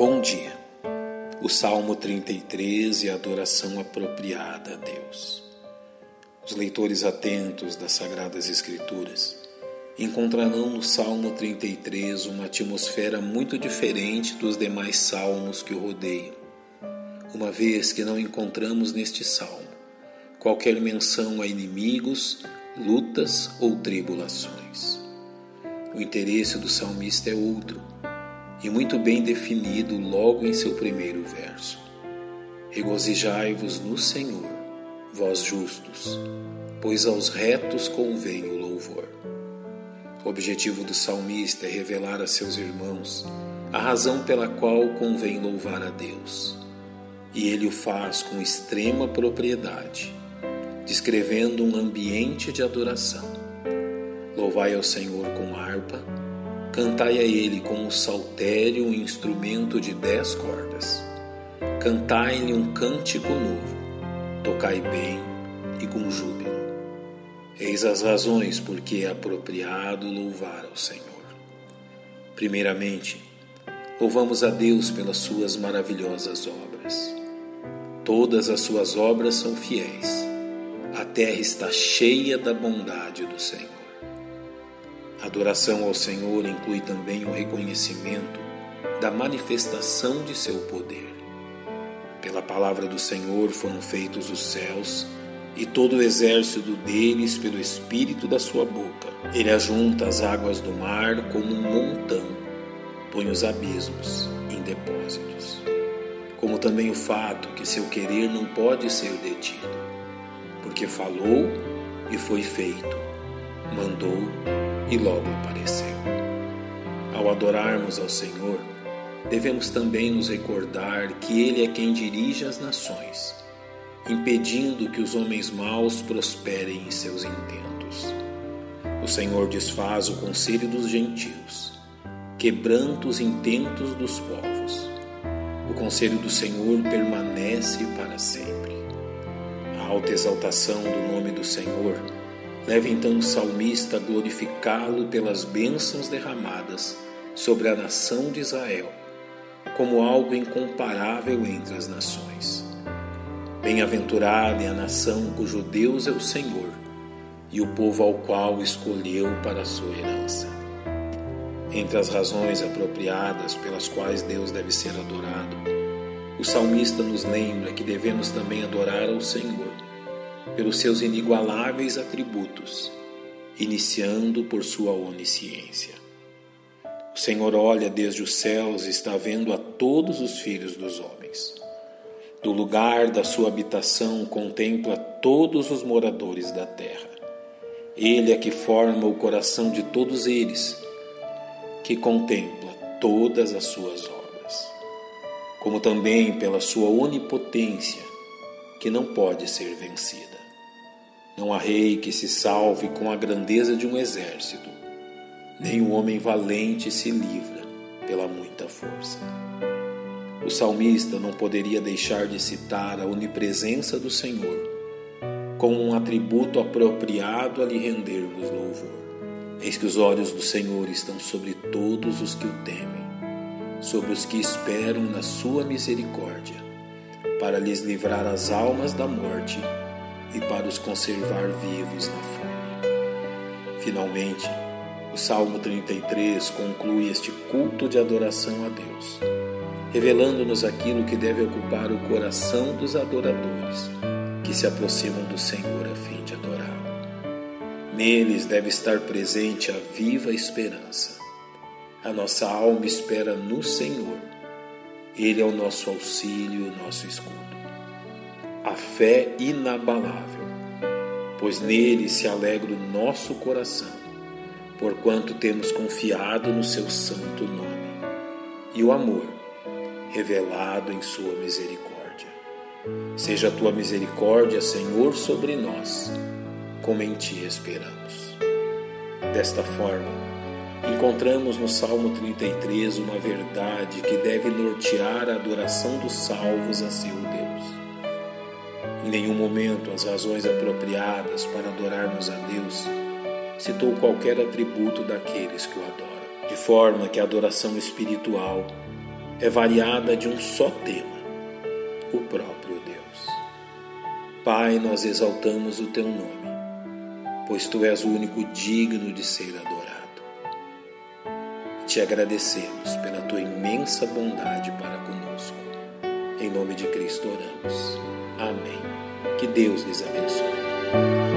Bom dia. O Salmo 33 e a adoração apropriada a Deus. Os leitores atentos das Sagradas Escrituras encontrarão no Salmo 33 uma atmosfera muito diferente dos demais salmos que o rodeiam, uma vez que não encontramos neste salmo qualquer menção a inimigos, lutas ou tribulações. O interesse do salmista é outro e muito bem definido logo em seu primeiro verso. Regozijai-vos no Senhor, vós justos, pois aos retos convém o louvor. O objetivo do salmista é revelar a seus irmãos a razão pela qual convém louvar a Deus. E ele o faz com extrema propriedade, descrevendo um ambiente de adoração. Louvai ao Senhor com harpa Cantai a ele com o saltério um instrumento de dez cordas. Cantai-lhe um cântico novo. Tocai bem e com júbilo. Eis as razões por que é apropriado louvar ao Senhor. Primeiramente, louvamos a Deus pelas suas maravilhosas obras. Todas as suas obras são fiéis. A terra está cheia da bondade do Senhor. Adoração ao Senhor inclui também o reconhecimento da manifestação de seu poder. Pela palavra do Senhor foram feitos os céus e todo o exército deles pelo espírito da sua boca. Ele ajunta as águas do mar como um montão, põe os abismos em depósitos. Como também o fato que seu querer não pode ser detido, porque falou e foi feito, mandou e logo apareceu. Ao adorarmos ao Senhor, devemos também nos recordar que Ele é quem dirige as nações, impedindo que os homens maus prosperem em seus intentos. O Senhor desfaz o conselho dos gentios, quebranta os intentos dos povos. O conselho do Senhor permanece para sempre. A alta exaltação do nome do Senhor Leva então o salmista glorificá-lo pelas bênçãos derramadas sobre a nação de Israel, como algo incomparável entre as nações. Bem-aventurada é a nação cujo Deus é o Senhor e o povo ao qual escolheu para a sua herança. Entre as razões apropriadas pelas quais Deus deve ser adorado, o salmista nos lembra que devemos também adorar ao Senhor pelos seus inigualáveis atributos, iniciando por sua onisciência. O Senhor olha desde os céus e está vendo a todos os filhos dos homens. Do lugar da sua habitação contempla todos os moradores da terra. Ele é que forma o coração de todos eles, que contempla todas as suas obras, como também pela sua onipotência, que não pode ser vencida. Não há rei que se salve com a grandeza de um exército, nem um homem valente se livra pela muita força. O salmista não poderia deixar de citar a onipresença do Senhor como um atributo apropriado a lhe rendermos louvor. Eis que os olhos do Senhor estão sobre todos os que o temem, sobre os que esperam na sua misericórdia, para lhes livrar as almas da morte e para os conservar vivos na fome. Finalmente, o Salmo 33 conclui este culto de adoração a Deus, revelando-nos aquilo que deve ocupar o coração dos adoradores que se aproximam do Senhor a fim de adorá-lo. Neles deve estar presente a viva esperança. A nossa alma espera no Senhor. Ele é o nosso auxílio e o nosso escudo a fé inabalável, pois nele se alegra o nosso coração, porquanto temos confiado no seu santo nome, e o amor revelado em sua misericórdia. Seja a tua misericórdia, Senhor, sobre nós, como em ti esperamos. Desta forma, encontramos no Salmo 33 uma verdade que deve nortear a adoração dos salvos a seu Deus. Em nenhum momento as razões apropriadas para adorarmos a Deus citou qualquer atributo daqueles que o adoram, de forma que a adoração espiritual é variada de um só tema, o próprio Deus. Pai, nós exaltamos o teu nome, pois tu és o único digno de ser adorado. Te agradecemos pela tua imensa bondade para conosco. Em nome de Cristo oramos. Amém. Que Deus lhes abençoe.